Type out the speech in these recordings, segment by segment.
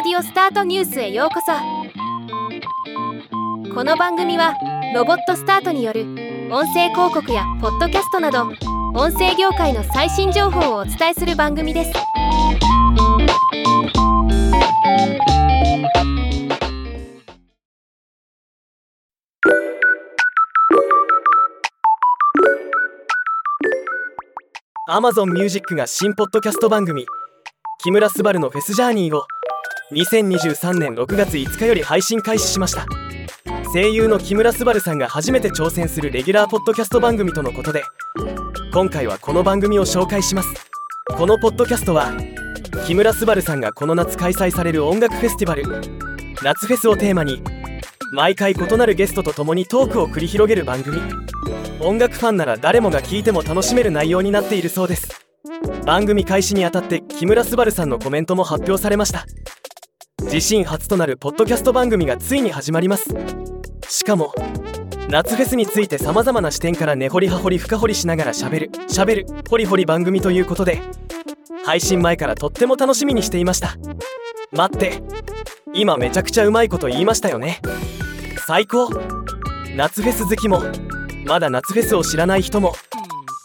オスタートニュースへようこそ。この番組はロボットスタートによる音声広告やポッドキャストなど音声業界の最新情報をお伝えする番組です。アマゾンミュージックが新ポッドキャスト番組木村昴のフェスジャーニーを2023年6月5日より配信開始しました。声優の木村昴さんが初めて挑戦するレギュラーポッドキャスト番組とのことで今回はこの番組を紹介します。このポッドキャストは木村昴さんがこの夏開催される音楽フェスティバル夏フェスをテーマに毎回異なるゲストと共にトークを繰り広げる番組。音楽ファンなら誰もが聴いても楽しめる内容になっているそうです。番組開始にあたって木村昴さんのコメントも発表されました。自身初となるポッドキャスト番組がついに始まります。しかも夏フェスについてさまざまな視点から根掘り葉掘り深掘りしながらしゃべるしゃべるホリホリ番組ということで配信前からとっても楽しみにしていました。待って今めちゃくちゃうまいこと言いましたよね。最高。夏フェス好きもまだ夏フェスを知らない人も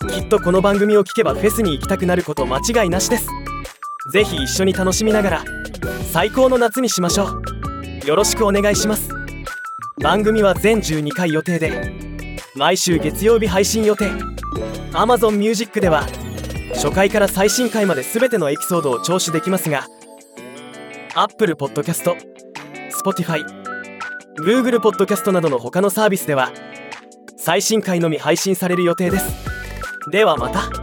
きっとこの番組を聞けばフェスに行きたくなること間違いなしです。ぜひ一緒に楽しみながら最高の夏にしましょう。よろしくお願いします。番組は全12回予定で毎週月曜日配信予定。Amazon Music では初回から最新回まで全てのエピソードを聴取できますが Apple Podcast、Spotify、Google Podcast などの他のサービスでは最新回のみ配信される予定です。ではまた。